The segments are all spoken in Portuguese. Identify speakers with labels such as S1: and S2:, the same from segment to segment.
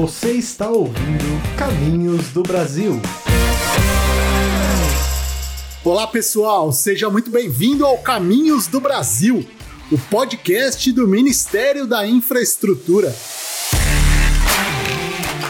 S1: Você está ouvindo Caminhos do Brasil.
S2: Olá pessoal, seja muito bem-vindo ao Caminhos do Brasil, o podcast do Ministério da Infraestrutura.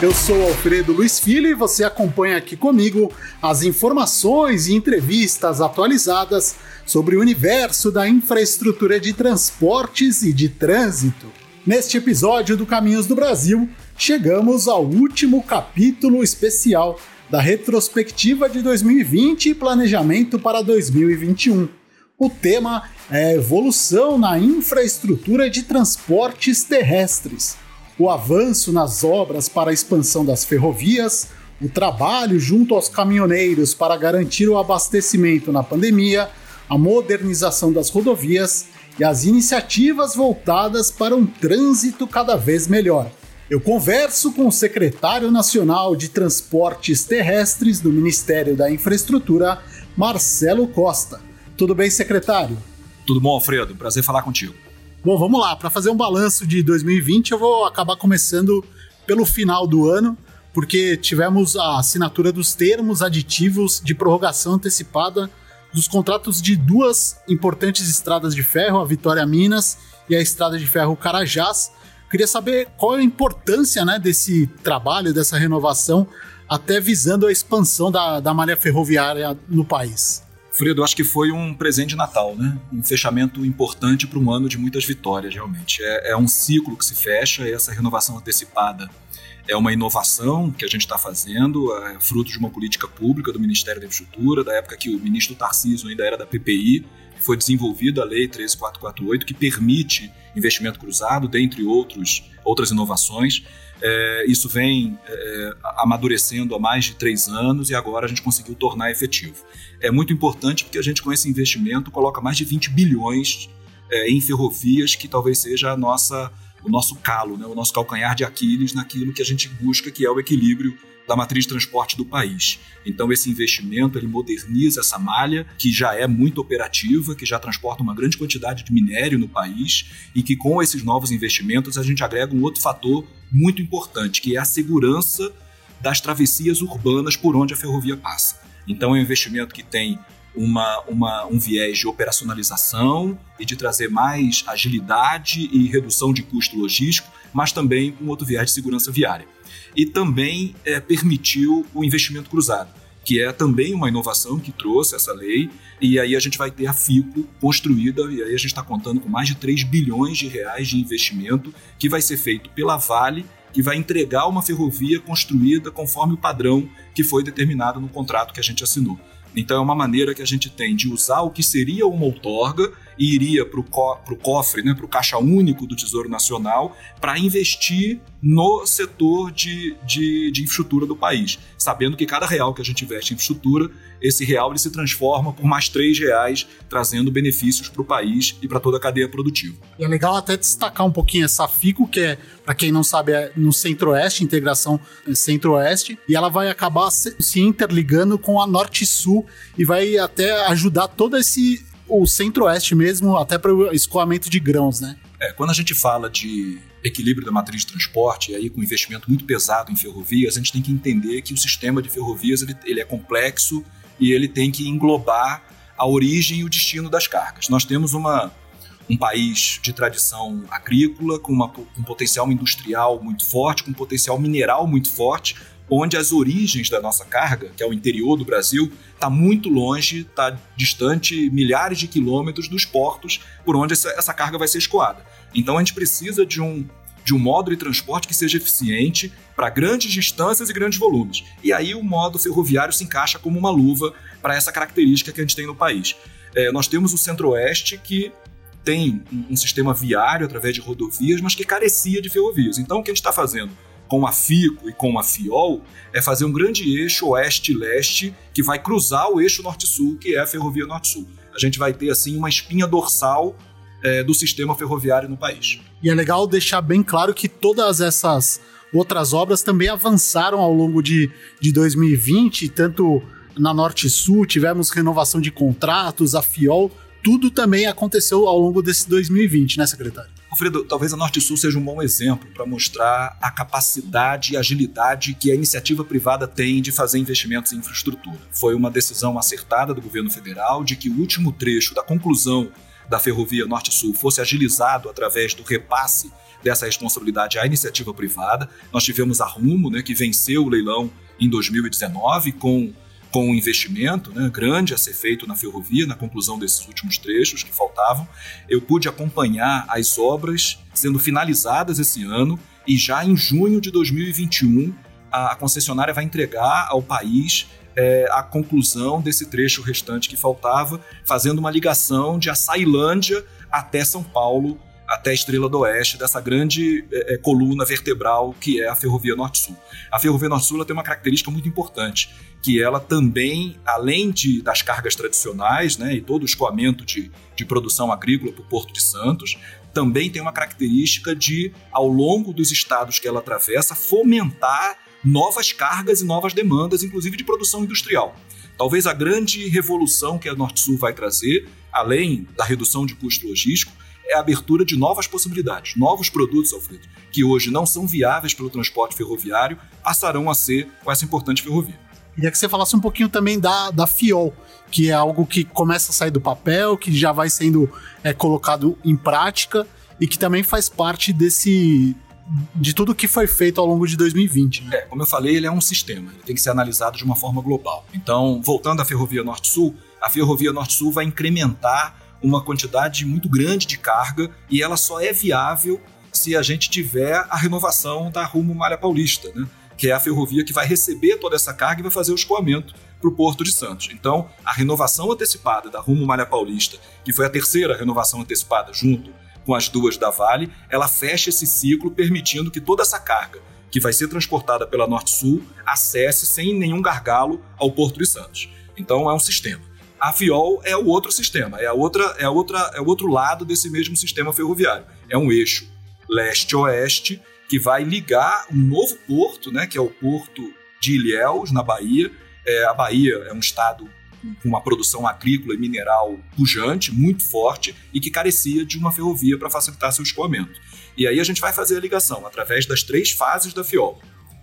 S2: Eu sou Alfredo Luiz Filho e você acompanha aqui comigo as informações e entrevistas atualizadas sobre o universo da infraestrutura de transportes e de trânsito. Neste episódio do Caminhos do Brasil, chegamos ao último capítulo especial da retrospectiva de 2020 e planejamento para 2021. O tema é evolução na infraestrutura de transportes terrestres o avanço nas obras para a expansão das ferrovias, o trabalho junto aos caminhoneiros para garantir o abastecimento na pandemia, a modernização das rodovias e as iniciativas voltadas para um trânsito cada vez melhor. Eu converso com o secretário nacional de Transportes Terrestres do Ministério da Infraestrutura, Marcelo Costa. Tudo bem, secretário?
S3: Tudo bom, Alfredo? Prazer falar contigo.
S2: Bom, vamos lá. Para fazer um balanço de 2020, eu vou acabar começando pelo final do ano, porque tivemos a assinatura dos termos aditivos de prorrogação antecipada dos contratos de duas importantes estradas de ferro, a Vitória Minas e a Estrada de Ferro Carajás. Queria saber qual é a importância né, desse trabalho, dessa renovação, até visando a expansão da, da malha ferroviária no país.
S3: Fredo, acho que foi um presente de Natal, né? Um fechamento importante para um ano de muitas vitórias, realmente. É, é, um ciclo que se fecha e essa renovação antecipada é uma inovação que a gente está fazendo, é fruto de uma política pública do Ministério da Infraestrutura, da época que o ministro Tarcísio ainda era da PPI, foi desenvolvida a Lei 13448, que permite investimento cruzado, dentre outros, outras inovações. É, isso vem é, amadurecendo há mais de três anos e agora a gente conseguiu tornar efetivo. É muito importante porque a gente, com esse investimento, coloca mais de 20 bilhões é, em ferrovias, que talvez seja a nossa, o nosso calo, né, o nosso calcanhar de Aquiles naquilo que a gente busca, que é o equilíbrio da matriz de transporte do país. Então esse investimento ele moderniza essa malha que já é muito operativa, que já transporta uma grande quantidade de minério no país e que com esses novos investimentos a gente agrega um outro fator muito importante, que é a segurança das travessias urbanas por onde a ferrovia passa. Então é um investimento que tem uma, uma, um viés de operacionalização e de trazer mais agilidade e redução de custo logístico, mas também um outro viés de segurança viária. E também é, permitiu o investimento cruzado, que é também uma inovação que trouxe essa lei, e aí a gente vai ter a FICO construída, e aí a gente está contando com mais de 3 bilhões de reais de investimento que vai ser feito pela Vale que vai entregar uma ferrovia construída conforme o padrão que foi determinado no contrato que a gente assinou. Então é uma maneira que a gente tem de usar o que seria uma outorga e iria para o co cofre, né, para o caixa único do Tesouro Nacional, para investir no setor de, de, de, infraestrutura do país, sabendo que cada real que a gente investe em infraestrutura, esse real ele se transforma por mais três reais, trazendo benefícios para o país e para toda a cadeia produtiva.
S2: E é legal até destacar um pouquinho essa FICO, que é, para quem não sabe, é no Centro-Oeste, integração Centro-Oeste, e ela vai acabar se, se interligando com a Norte-Sul e vai até ajudar todo esse o Centro-Oeste mesmo, até para o escoamento de grãos, né?
S3: É, quando a gente fala de equilíbrio da matriz de transporte, aí com investimento muito pesado em ferrovias, a gente tem que entender que o sistema de ferrovias ele, ele é complexo e ele tem que englobar a origem e o destino das cargas. Nós temos uma, um país de tradição agrícola, com, uma, um potencial industrial muito forte, com um potencial mineral muito forte, onde as origens da nossa carga, que é o interior do Brasil, está muito longe, está distante milhares de quilômetros dos portos por onde essa, carga vai ser escoada. Então a gente precisa de um, de um modo de transporte que seja eficiente para grandes distâncias e grandes volumes. E aí o modo ferroviário se encaixa como uma luva para essa característica que a gente tem no país. É, nós temos o Centro-Oeste que tem um, um sistema viário através de rodovias, mas que carecia de ferrovias. Então o que a gente está fazendo com a FICO e com a FIOL é fazer um grande eixo oeste-leste que vai cruzar o eixo norte-sul, que é a Ferrovia Norte-Sul. A gente vai ter assim uma espinha dorsal é, do sistema ferroviário no país.
S2: E é legal deixar bem claro que todas essas outras obras também avançaram ao longo de, de 2020, tanto na Norte Sul, tivemos renovação de contratos, a FIOL tudo também aconteceu ao longo desse 2020, né, secretário?
S3: Alfredo, talvez a Norte Sul seja um bom exemplo para mostrar a capacidade e agilidade que a iniciativa privada tem de fazer investimentos em infraestrutura. Foi uma decisão acertada do governo federal de que o último trecho da conclusão da ferrovia Norte-Sul fosse agilizado através do repasse dessa responsabilidade à iniciativa privada. Nós tivemos a Rumo, né, que venceu o leilão em 2019 com com um investimento né, grande a ser feito na ferrovia, na conclusão desses últimos trechos que faltavam. Eu pude acompanhar as obras sendo finalizadas esse ano e já em junho de 2021 a concessionária vai entregar ao país é, a conclusão desse trecho restante que faltava, fazendo uma ligação de Açailândia até São Paulo, até a Estrela do Oeste, dessa grande é, é coluna vertebral que é a Ferrovia Norte-Sul. A Ferrovia Norte-Sul tem uma característica muito importante, que ela também, além de, das cargas tradicionais né, e todo o escoamento de, de produção agrícola para o Porto de Santos, também tem uma característica de, ao longo dos estados que ela atravessa, fomentar novas cargas e novas demandas, inclusive de produção industrial. Talvez a grande revolução que a Norte-Sul vai trazer, além da redução de custo logístico, é a abertura de novas possibilidades, novos produtos, Alfredo, que hoje não são viáveis pelo transporte ferroviário, passarão a ser com essa importante ferrovia.
S2: Queria que você falasse um pouquinho também da, da FIOL, que é algo que começa a sair do papel, que já vai sendo é, colocado em prática e que também faz parte desse, de tudo que foi feito ao longo de 2020. Né?
S3: É, como eu falei, ele é um sistema, ele tem que ser analisado de uma forma global. Então, voltando à Ferrovia Norte-Sul, a Ferrovia Norte-Sul vai incrementar uma quantidade muito grande de carga e ela só é viável se a gente tiver a renovação da Rumo Malha Paulista, né? que é a ferrovia que vai receber toda essa carga e vai fazer o escoamento para o Porto de Santos. Então, a renovação antecipada da Rumo Malha Paulista, que foi a terceira renovação antecipada junto com as duas da Vale, ela fecha esse ciclo permitindo que toda essa carga que vai ser transportada pela Norte-Sul acesse sem nenhum gargalo ao Porto de Santos. Então é um sistema. A FIOL é o outro sistema, é a outra, é a outra, é o outro lado desse mesmo sistema ferroviário. É um eixo leste-oeste que vai ligar um novo porto, né, que é o porto de Ilhéus, na Bahia. É, a Bahia é um estado com uma produção agrícola e mineral pujante, muito forte, e que carecia de uma ferrovia para facilitar seu escoamento. E aí a gente vai fazer a ligação através das três fases da FIOL.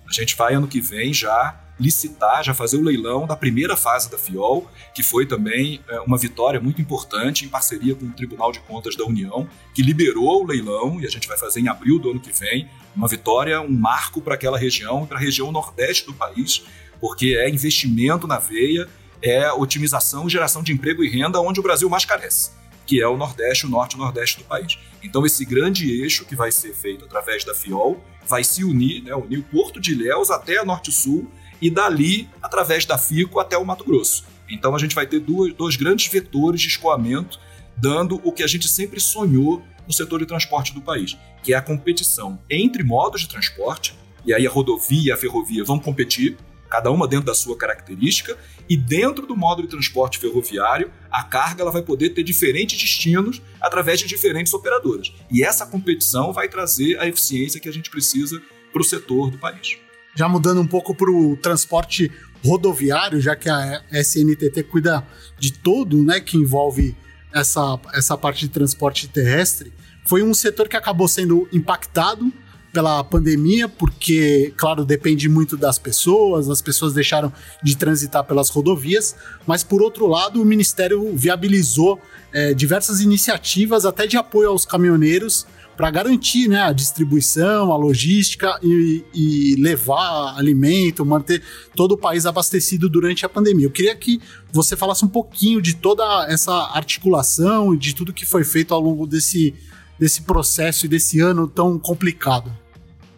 S3: A gente vai, ano que vem, já licitar, já fazer o leilão da primeira fase da FIOL, que foi também é, uma vitória muito importante em parceria com o Tribunal de Contas da União, que liberou o leilão, e a gente vai fazer em abril do ano que vem, uma vitória, um marco para aquela região, para a região nordeste do país, porque é investimento na veia é otimização e geração de emprego e renda onde o Brasil mais carece, que é o Nordeste, o Norte e o Nordeste do país. Então, esse grande eixo que vai ser feito através da FIOL vai se unir, né, unir o Porto de Ilhéus até a Norte-Sul e dali, através da FICO, até o Mato Grosso. Então, a gente vai ter dois, dois grandes vetores de escoamento, dando o que a gente sempre sonhou no setor de transporte do país, que é a competição entre modos de transporte, e aí a rodovia e a ferrovia vão competir, cada uma dentro da sua característica, e dentro do modo de transporte ferroviário, a carga ela vai poder ter diferentes destinos através de diferentes operadoras. E essa competição vai trazer a eficiência que a gente precisa para o setor do país.
S2: Já mudando um pouco para o transporte rodoviário, já que a SNTT cuida de todo, né, que envolve essa, essa parte de transporte terrestre, foi um setor que acabou sendo impactado pela pandemia, porque, claro, depende muito das pessoas, as pessoas deixaram de transitar pelas rodovias, mas por outro lado, o Ministério viabilizou é, diversas iniciativas, até de apoio aos caminhoneiros, para garantir né, a distribuição, a logística e, e, levar alimento, manter todo o país abastecido durante a pandemia. Eu queria que você falasse um pouquinho de toda essa articulação e de tudo que foi feito ao longo desse, desse processo e desse ano tão complicado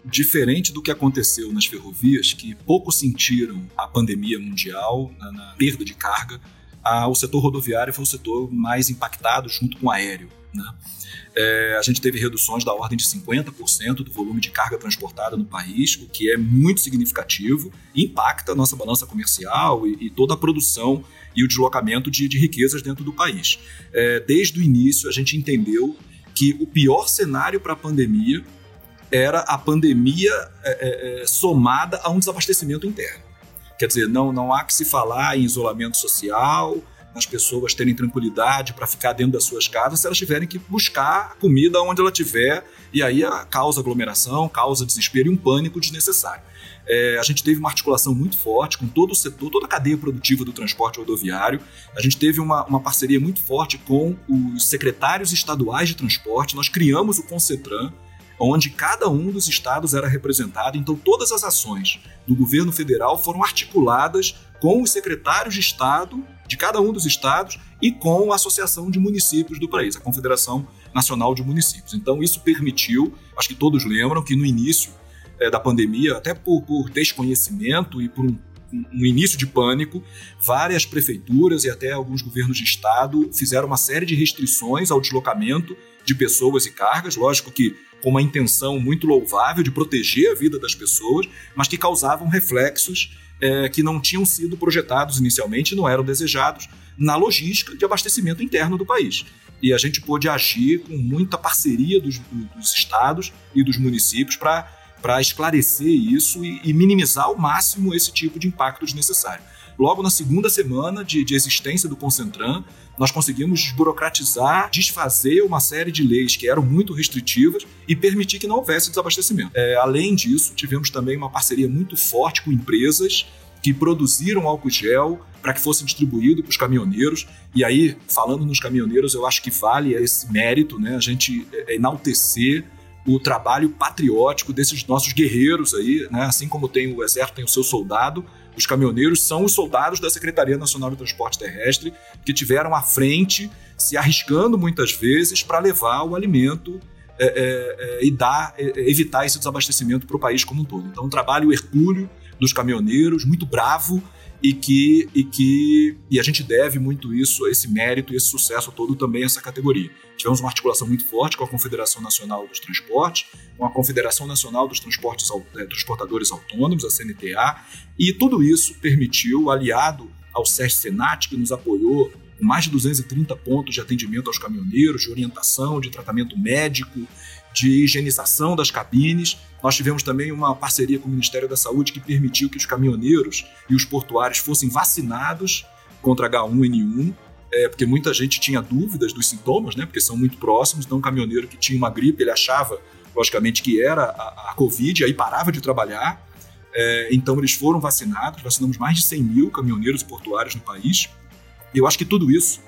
S3: diferente do que aconteceu nas ferrovias, que pouco sentiram a pandemia mundial na, na perda de carga, a, o setor rodoviário foi o setor mais impactado junto com o aéreo. Né? É, a gente teve reduções da ordem de 50% do volume de carga transportada no país, o que é muito significativo, impacta a nossa balança comercial e, e toda a produção e o deslocamento de, de riquezas dentro do país. É, desde o início, a gente entendeu que o pior cenário para a pandemia era a pandemia é, é, é, somada a um desabastecimento interno. Quer dizer, não, não há que se falar em isolamento social, nas pessoas terem tranquilidade para ficar dentro das suas casas se elas tiverem que buscar comida onde ela tiver, e aí causa aglomeração, causa desespero e um pânico desnecessário. É, a gente teve uma articulação muito forte com todo o setor, toda a cadeia produtiva do transporte rodoviário. A gente teve uma, uma parceria muito forte com os secretários estaduais de transporte. Nós criamos o Concetran, onde cada um dos estados era representado. Então, todas as ações do governo federal foram articuladas com os secretários de estado de cada um dos estados e com a Associação de Municípios do país, a Confederação Nacional de Municípios. Então, isso permitiu, acho que todos lembram, que no início é, da pandemia, até por, por desconhecimento e por um, um, início de pânico, várias prefeituras e até alguns governos de estado fizeram uma série de restrições ao deslocamento de pessoas e cargas, lógico que com uma intenção muito louvável de proteger a vida das pessoas, mas que causavam reflexos é, que não tinham sido projetados inicialmente não eram desejados na logística de abastecimento interno do país. E a gente pôde agir com muita parceria dos, dos estados e dos municípios para esclarecer isso e, e, minimizar ao máximo esse tipo de impacto desnecessário. Logo na segunda semana de, de existência do Concentran, nós conseguimos desburocratizar, desfazer uma série de leis que eram muito restritivas e permitir que não houvesse desabastecimento. É, além disso, tivemos também uma parceria muito forte com empresas que produziram álcool gel para que fosse distribuído para os caminhoneiros. E aí, falando nos caminhoneiros, eu acho que vale esse mérito, né? A gente é, enaltecer o trabalho patriótico desses nossos guerreiros aí, né? Assim como tem o exército, tem o seu soldado, os caminhoneiros são os soldados da Secretaria Nacional de Transporte Terrestre que tiveram à frente, se arriscando muitas vezes para levar o alimento é, é, é, e dar, é, é, evitar esse desabastecimento para o país como um todo. Então, um trabalho hercúleo dos caminhoneiros, muito bravo, e que, e que e a gente deve muito isso, esse mérito esse sucesso todo também a essa categoria. Tivemos uma articulação muito forte com a Confederação Nacional dos Transportes, com a Confederação Nacional dos Transportes, é, Transportadores Autônomos, a CNTA, e tudo isso permitiu, aliado ao SESC Senat, que nos apoiou com mais de 230 pontos de atendimento aos caminhoneiros, de orientação, de tratamento médico, de higienização das cabines. Nós tivemos também uma parceria com o Ministério da Saúde que permitiu que os caminhoneiros e os portuários fossem vacinados contra H1N1, é, porque muita gente tinha dúvidas dos sintomas, né, porque são muito próximos. Então, um caminhoneiro que tinha uma gripe, ele achava, logicamente, que era a, a Covid, aí parava de trabalhar. É, então, eles foram vacinados, vacinamos mais de 100 mil caminhoneiros e portuários no país. E eu acho que tudo isso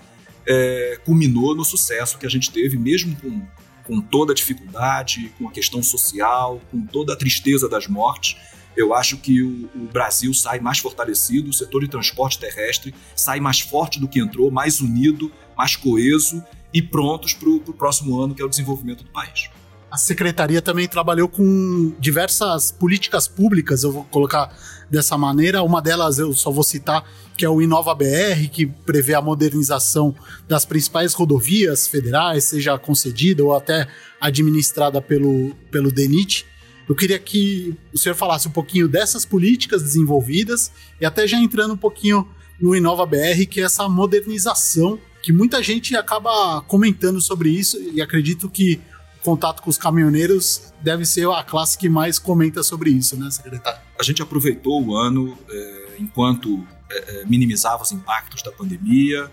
S3: é, culminou no sucesso que a gente teve, mesmo com com toda a dificuldade, com a questão social, com toda a tristeza das mortes, eu acho que o, o, Brasil sai mais fortalecido, o setor de transporte terrestre sai mais forte do que entrou, mais unido, mais coeso e prontos para o próximo ano, que é o desenvolvimento do país.
S2: A secretaria também trabalhou com diversas políticas públicas, eu vou colocar dessa maneira. Uma delas eu só vou citar, que é o Inova BR, que prevê a modernização das principais rodovias federais, seja concedida ou até administrada pelo, pelo DENIT. Eu queria que o senhor falasse um pouquinho dessas políticas desenvolvidas e até já entrando um pouquinho no Inova BR, que é essa modernização que muita gente acaba comentando sobre isso e acredito que contato com os caminhoneiros deve ser a classe que mais comenta sobre isso, né, secretário?
S3: A gente aproveitou o ano é, enquanto é, minimizava os impactos da pandemia,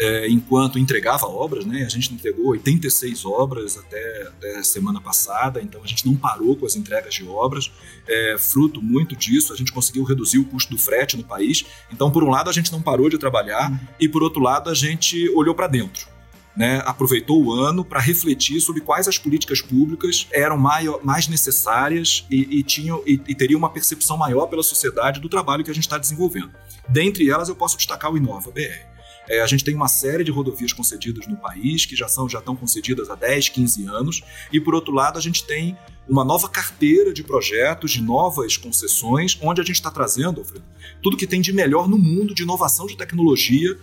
S3: é, enquanto entregava obras, né? A gente entregou 86 obras até, até, semana passada, então a gente não parou com as entregas de obras. É, fruto muito disso, a gente conseguiu reduzir o custo do frete no país. Então, por um lado, a gente não parou de trabalhar uhum. e, por outro lado, a gente olhou para dentro né, aproveitou o ano para refletir sobre quais as políticas públicas eram maior, mais necessárias e, e tinham, e, e teriam uma percepção maior pela sociedade do trabalho que a gente está desenvolvendo. Dentre elas, eu posso destacar o Inova BR. É, a gente tem uma série de rodovias concedidas no país, que já, são, já estão concedidas há 10, 15 anos, e por outro lado, a gente tem uma nova carteira de projetos, de novas concessões, onde a gente está trazendo, Alfredo, tudo que tem de melhor no mundo de inovação de tecnologia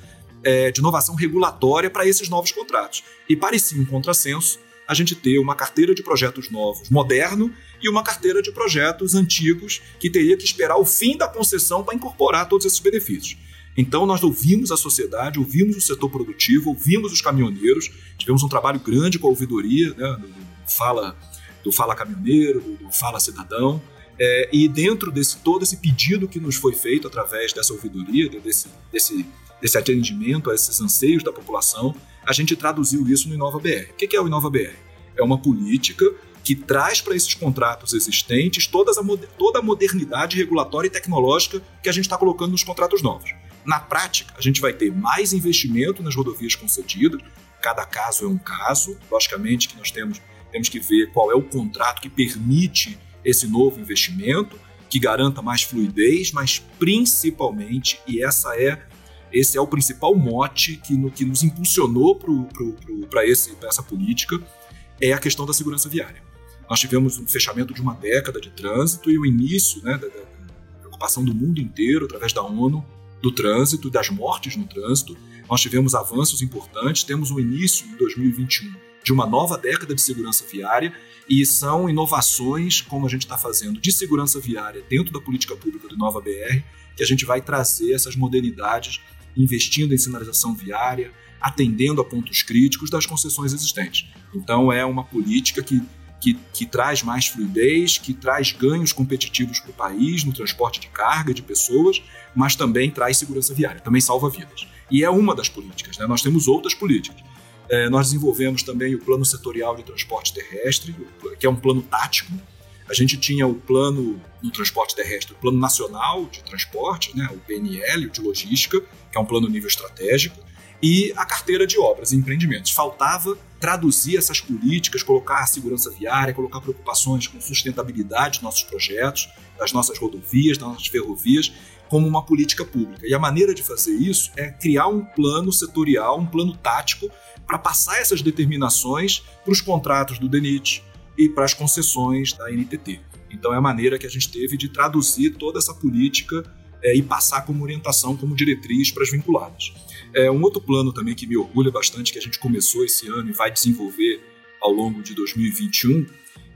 S3: é, de inovação regulatória para esses novos contratos. E parecia um contrassenso a gente ter uma carteira de projetos novos, moderno, e uma carteira de projetos antigos que teria que esperar o fim da concessão para incorporar todos esses benefícios. Então, nós ouvimos a sociedade, ouvimos o setor produtivo, ouvimos os caminhoneiros, tivemos um trabalho grande com a ouvidoria, né, do, Fala, do Fala Caminhoneiro, do, do Fala Cidadão, é, e dentro desse todo esse pedido que nos foi feito através dessa ouvidoria, desse, desse desse atendimento a esses anseios da população, a gente traduziu isso no Inova BR. O que é o Inova BR? É uma política que traz para esses contratos existentes toda a, toda a modernidade regulatória e tecnológica que a gente está colocando nos contratos novos. Na prática, a gente vai ter mais investimento nas rodovias concedidas, cada caso é um caso, logicamente que nós temos, temos que ver qual é o contrato que permite esse novo investimento, que garanta mais fluidez, mas principalmente, e essa é esse é o principal mote que, no, que nos impulsionou para essa política, é a questão da segurança viária. Nós tivemos um fechamento de uma década de trânsito e o início né, da, da, preocupação do mundo inteiro, através da ONU, do trânsito das mortes no trânsito. Nós tivemos avanços importantes, temos o início em 2021 de uma nova década de segurança viária e são inovações, como a gente está fazendo, de segurança viária dentro da política pública do Nova BR, que a gente vai trazer essas modernidades, investindo em sinalização viária, atendendo a pontos críticos das concessões existentes. Então, é uma política que, que, que traz mais fluidez, que traz ganhos competitivos para o país no transporte de carga, de pessoas, mas também traz segurança viária, também salva vidas. E é uma das políticas, né? nós temos outras políticas. É, nós desenvolvemos também o Plano Setorial de Transporte Terrestre, que é um plano tático. A gente tinha o plano no transporte terrestre, o Plano Nacional de Transporte, né, o PNL, o de Logística, que é um plano nível estratégico, e a carteira de obras e empreendimentos. Faltava traduzir essas políticas, colocar a segurança viária, colocar preocupações com sustentabilidade dos nossos projetos, das nossas rodovias, das nossas ferrovias, como uma política pública. E a maneira de fazer isso é criar um plano setorial, um plano tático para passar essas determinações para os contratos do DENIT e para as concessões da NTT. Então é a maneira que a gente teve de traduzir toda essa política é, e passar como orientação, como diretriz para as vinculadas. É, um outro plano também que me orgulha bastante, que a gente começou esse ano e vai desenvolver ao longo de 2021,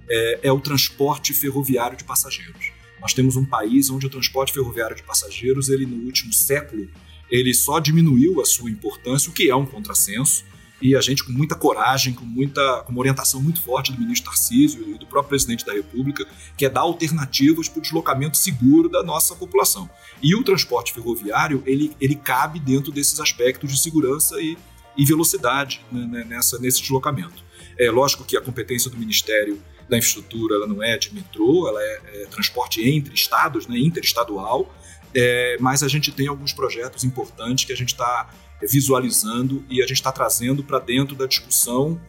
S3: é, é o transporte ferroviário de passageiros. Nós temos um país onde o transporte ferroviário de passageiros, ele no último século, ele só diminuiu a sua importância, o que é um contrassenso, e a gente com muita coragem, com muita com uma orientação muito forte do ministro Tarcísio e do próprio presidente da República, que é dar alternativas para o deslocamento seguro da nossa população. E o transporte ferroviário, ele, ele cabe dentro desses aspectos de segurança e, e velocidade né, né nessa, nesse deslocamento. É lógico que a competência do Ministério da Infraestrutura ela não é de metrô, ela é, é transporte entre estados, né, interestadual, é, mas a gente tem alguns projetos importantes que a gente está visualizando e a gente está trazendo para dentro da discussão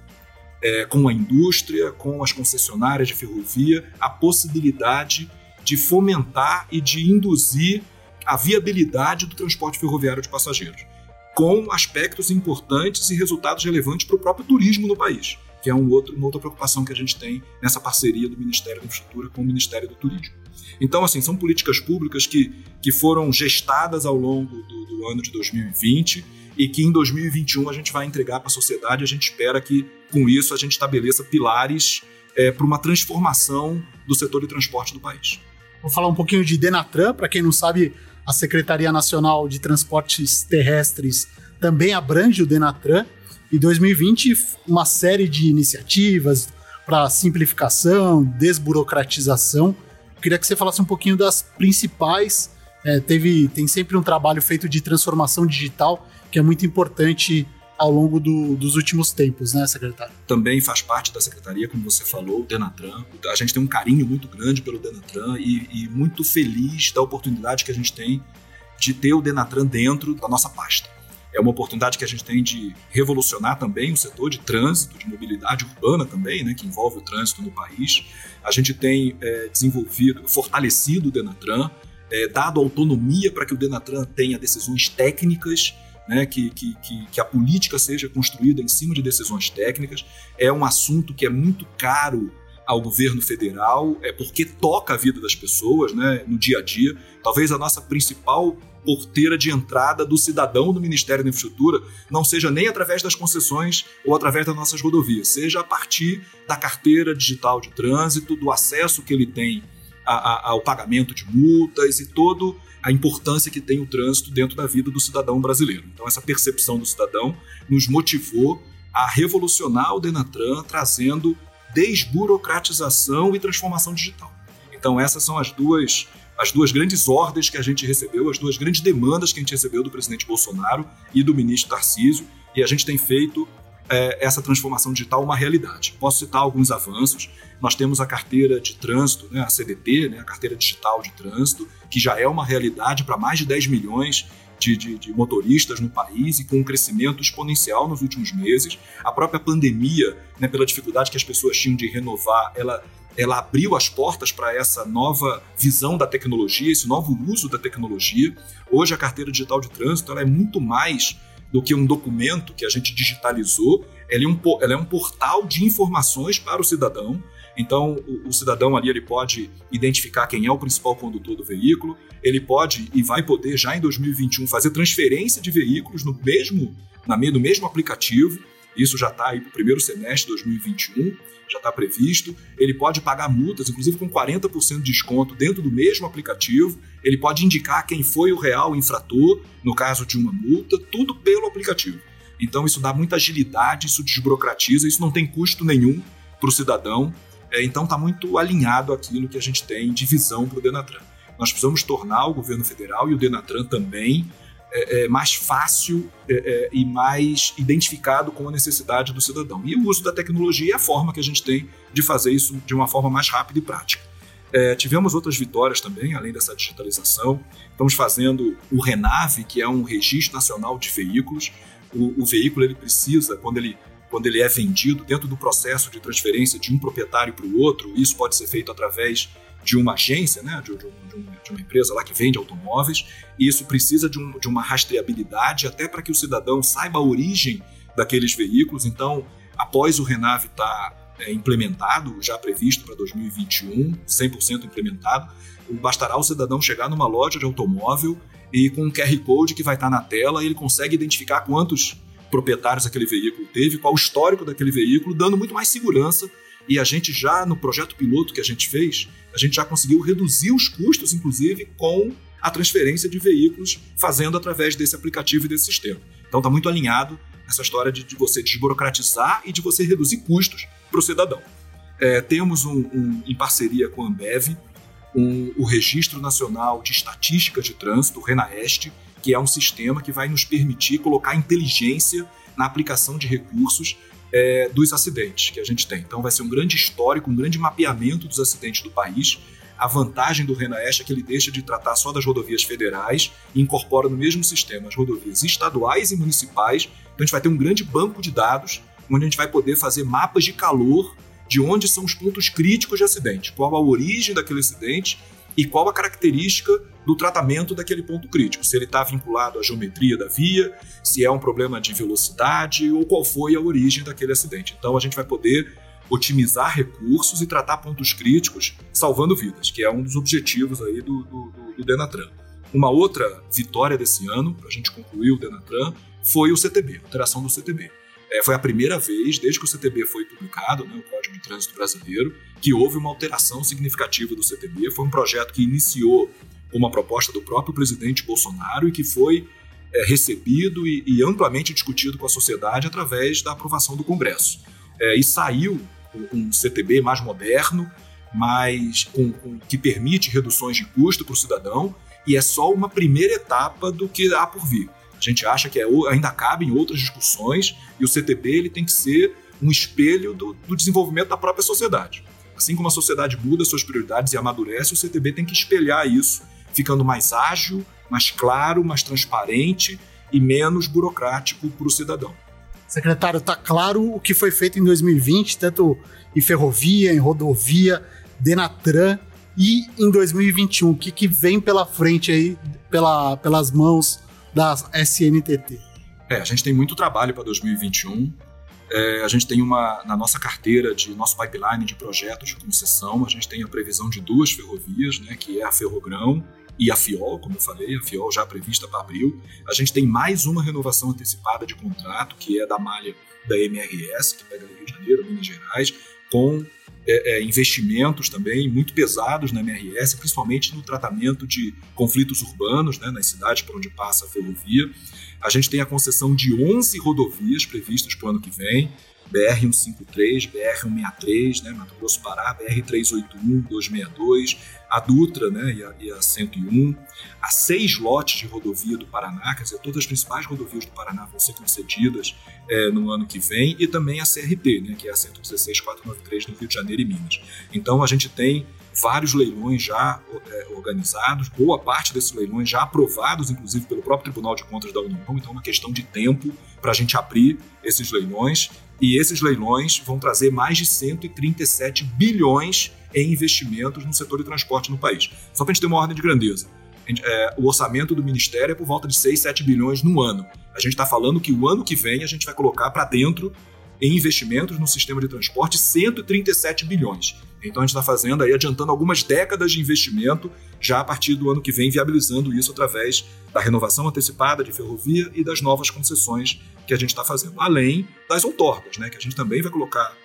S3: é, com a indústria, com as concessionárias de ferrovia, a possibilidade de fomentar e de induzir a viabilidade do transporte ferroviário de passageiros, com aspectos importantes e resultados relevantes para o próprio turismo no país, que é um outro, uma outra preocupação que a gente tem nessa parceria do Ministério da Infraestrutura com o Ministério do Turismo. Então, assim, são políticas públicas que, que foram gestadas ao longo do, do ano de 2020 e que em 2021 a gente vai entregar para a sociedade. A gente espera que, com isso, a gente estabeleça pilares é, para uma transformação do setor de transporte do país.
S2: Vou falar um pouquinho de Denatran. Para quem não sabe, a Secretaria Nacional de Transportes Terrestres também abrange o Denatran. E 2020, uma série de iniciativas para simplificação, desburocratização. Queria que você falasse um pouquinho das principais. É, teve, tem sempre um trabalho feito de transformação digital que é muito importante ao longo do, dos últimos tempos, né, secretário?
S3: Também faz parte da secretaria, como você falou, o Denatran. A gente tem um carinho muito grande pelo Denatran e, e muito feliz da oportunidade que a gente tem de ter o Denatran dentro da nossa pasta. É uma oportunidade que a gente tem de revolucionar também o setor de trânsito, de mobilidade urbana também, né, que envolve o trânsito no país. A gente tem é, desenvolvido, fortalecido o Denatran, é, dado autonomia para que o Denatran tenha decisões técnicas né, que, que, que, a política seja construída em cima de decisões técnicas. É um assunto que é muito caro ao governo federal, é porque toca a vida das pessoas né, no dia a dia. Talvez a nossa principal porteira de entrada do cidadão do Ministério da Infraestrutura não seja nem através das concessões ou através das nossas rodovias, seja a partir da carteira digital de trânsito, do acesso que ele tem a, a, ao pagamento de multas e todo a importância que tem o trânsito dentro da vida do cidadão brasileiro. Então, essa percepção do cidadão nos motivou a revolucionar o Denatran, trazendo desburocratização e transformação digital. Então, essas são as duas as duas grandes ordens que a gente recebeu, as duas grandes demandas que a gente recebeu do presidente Bolsonaro e do ministro Tarcísio, e a gente tem feito é, essa transformação digital uma realidade. Posso citar alguns avanços. Nós temos a carteira de trânsito, né, a CDT, né, a carteira digital de trânsito, que já é uma realidade para mais de 10 milhões de, de, de, motoristas no país e com um crescimento exponencial nos últimos meses. A própria pandemia, né, pela dificuldade que as pessoas tinham de renovar, ela, ela abriu as portas para essa nova visão da tecnologia, esse novo uso da tecnologia. Hoje a carteira digital de trânsito ela é muito mais do que um documento que a gente digitalizou. Ela é um, ela é um portal de informações para o cidadão. Então, o, o, cidadão ali ele pode identificar quem é o principal condutor do veículo, ele pode e vai poder já em 2021 fazer transferência de veículos no mesmo, na, no mesmo aplicativo. Isso já está aí para o primeiro semestre de 2021, já está previsto. Ele pode pagar multas, inclusive com 40% de desconto dentro do mesmo aplicativo. Ele pode indicar quem foi o real infrator, no caso de uma multa, tudo pelo aplicativo. Então isso dá muita agilidade, isso desburocratiza, isso não tem custo nenhum para o cidadão. É, então está muito alinhado aquilo que a gente tem de visão para o Denatran. Nós precisamos tornar o governo federal e o Denatran também é, é, mais fácil é, é, e mais identificado com a necessidade do cidadão. E o uso da tecnologia é a forma que a gente tem de fazer isso de uma forma mais rápida e prática. É, tivemos outras vitórias também, além dessa digitalização. Estamos fazendo o RENAVE, que é um registro nacional de veículos. O, o veículo ele precisa, quando ele quando ele é vendido, dentro do processo de transferência de um proprietário para o outro, isso pode ser feito através de uma agência, né, de, de, de, uma empresa lá que vende automóveis, e isso precisa de, um, de uma rastreabilidade até para que o cidadão saiba a origem daqueles veículos. Então, após o Renave estar tá, é, implementado, já previsto para 2021, 100% implementado, bastará o cidadão chegar numa loja de automóvel e com um QR Code que vai estar tá na tela, ele consegue identificar quantos proprietários aquele veículo teve, qual o histórico daquele veículo, dando muito mais segurança e a gente já, no projeto piloto que a gente fez, a gente já conseguiu reduzir os custos, inclusive, com a transferência de veículos, fazendo através desse aplicativo e desse sistema. Então está muito alinhado essa história de, de, você desburocratizar e de você reduzir custos para o cidadão. É, temos um, um, em parceria com a Ambev um, o Registro Nacional de Estatística de Trânsito, o RENAEST, que é um sistema que vai nos permitir colocar inteligência na aplicação de recursos é, dos acidentes que a gente tem. Então vai ser um grande histórico, um grande mapeamento dos acidentes do país. A vantagem do RENAEST é que ele deixa de tratar só das rodovias federais e incorpora no mesmo sistema as rodovias estaduais e municipais. Então a gente vai ter um grande banco de dados onde a gente vai poder fazer mapas de calor de onde são os pontos críticos de acidente, qual a origem daquele acidente e qual a característica do tratamento daquele ponto crítico, se ele está vinculado à geometria da via, se é um problema de velocidade ou qual foi a origem daquele acidente. Então a gente vai poder otimizar recursos e tratar pontos críticos, salvando vidas, que é um dos objetivos aí do, do, do Denatran. Uma outra vitória desse ano, para a gente concluir o Denatran, foi o CTB, a alteração do CTB. É, foi a primeira vez, desde que o CTB foi publicado, né, o Código de Trânsito Brasileiro, que houve uma alteração significativa do CTB. Foi um projeto que iniciou uma proposta do próprio presidente Bolsonaro e que foi é, recebido e, e, amplamente discutido com a sociedade através da aprovação do Congresso. É, e saiu um CTB mais moderno, com, que permite reduções de custo para o cidadão e é só uma primeira etapa do que há por vir. A gente acha que é, ainda em outras discussões e o CTB ele tem que ser um espelho do, do desenvolvimento da própria sociedade. Assim como a sociedade muda suas prioridades e amadurece, o CTB tem que espelhar isso, ficando mais ágil, mais claro, mais transparente e menos burocrático para o cidadão.
S2: Secretário, está claro o que foi feito em 2020, tanto em ferrovia, em rodovia, Denatran e em 2021. O que, que vem pela frente aí, pela, pelas mãos da SNTT?
S3: É, a gente tem muito trabalho para 2021. É, a gente tem uma, na nossa carteira, de nosso pipeline de projetos de concessão, a gente tem a previsão de duas ferrovias, né, que é a Ferrogrão e a FIOL, como eu falei, a FIOL já prevista para abril. A gente tem mais uma renovação antecipada de contrato, que é da malha da MRS, que pega Rio de Janeiro, Minas Gerais, com é, é, investimentos também muito pesados na MRS, principalmente no tratamento de conflitos urbanos né, nas cidades por onde passa a ferrovia. A gente tem a concessão de 11 rodovias previstas para o ano que vem. BR-153, BR-163, né, Mato Grosso Pará, BR-381, 262, a Dutra né, e, a, e a 101, a seis lotes de rodovia do Paraná, quer dizer, todas as principais rodovias do Paraná vão ser concedidas é, no ano que vem, e também a CRT, né, que é a 116493 no Rio de Janeiro e Minas. Então a gente tem vários leilões já é, organizados, boa parte desses leilões já aprovados, inclusive pelo próprio Tribunal de Contas da União. Então, é uma questão de tempo para a gente abrir esses leilões. E esses leilões vão trazer mais de 137 bilhões em investimentos no setor de transporte no país. Só para a gente ter uma ordem de grandeza. É, o orçamento do Ministério é por volta de 6, 7 bilhões no ano. A gente está falando que o ano que vem a gente vai colocar para dentro em investimentos no sistema de transporte 137 bilhões. Então a gente está fazendo aí, adiantando algumas décadas de investimento, já a partir do ano que vem, viabilizando isso através da renovação antecipada de ferrovia e das novas concessões que a gente está fazendo. Além das outorgas, né, que a gente também vai colocar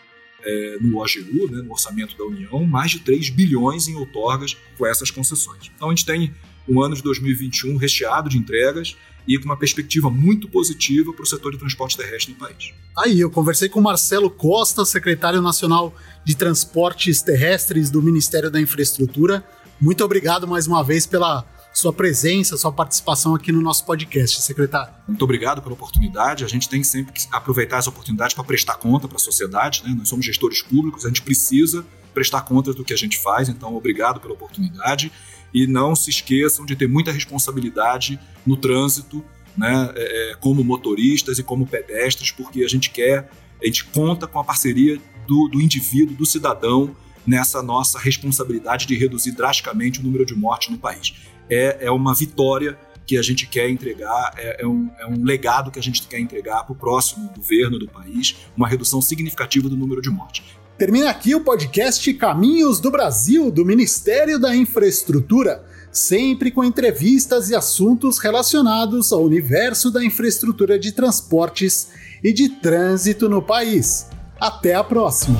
S3: é, no OGU, né, no orçamento da União, mais de 3 bilhões em outorgas com essas concessões. Então a gente tem um ano de 2021 recheado de entregas e com uma perspectiva muito positiva para o setor de transporte terrestre no país.
S2: Aí, eu conversei com Marcelo Costa, secretário nacional de Transportes Terrestres do Ministério da Infraestrutura. Muito obrigado mais uma vez pela sua presença, sua participação aqui no nosso podcast, secretário.
S3: Muito obrigado pela oportunidade. A gente tem sempre que aproveitar essa oportunidade para prestar conta para a sociedade. Né? Nós somos gestores públicos, a gente precisa prestar contas do que a gente faz. Então, obrigado pela oportunidade e não se esqueçam de ter muita responsabilidade no trânsito, né, é, é, como motoristas e como pedestres, porque a gente quer, a gente conta com a parceria do, do indivíduo, do cidadão, nessa nossa responsabilidade de reduzir drasticamente o número de mortes no país. É, é uma vitória que a gente quer entregar, é, é, um, é um legado que a gente quer entregar para o próximo governo do país, uma redução significativa do número de mortes.
S2: Termina aqui o podcast Caminhos do Brasil, do Ministério da Infraestrutura, sempre com entrevistas e assuntos relacionados ao universo da infraestrutura de transportes e de trânsito no país. Até a próxima!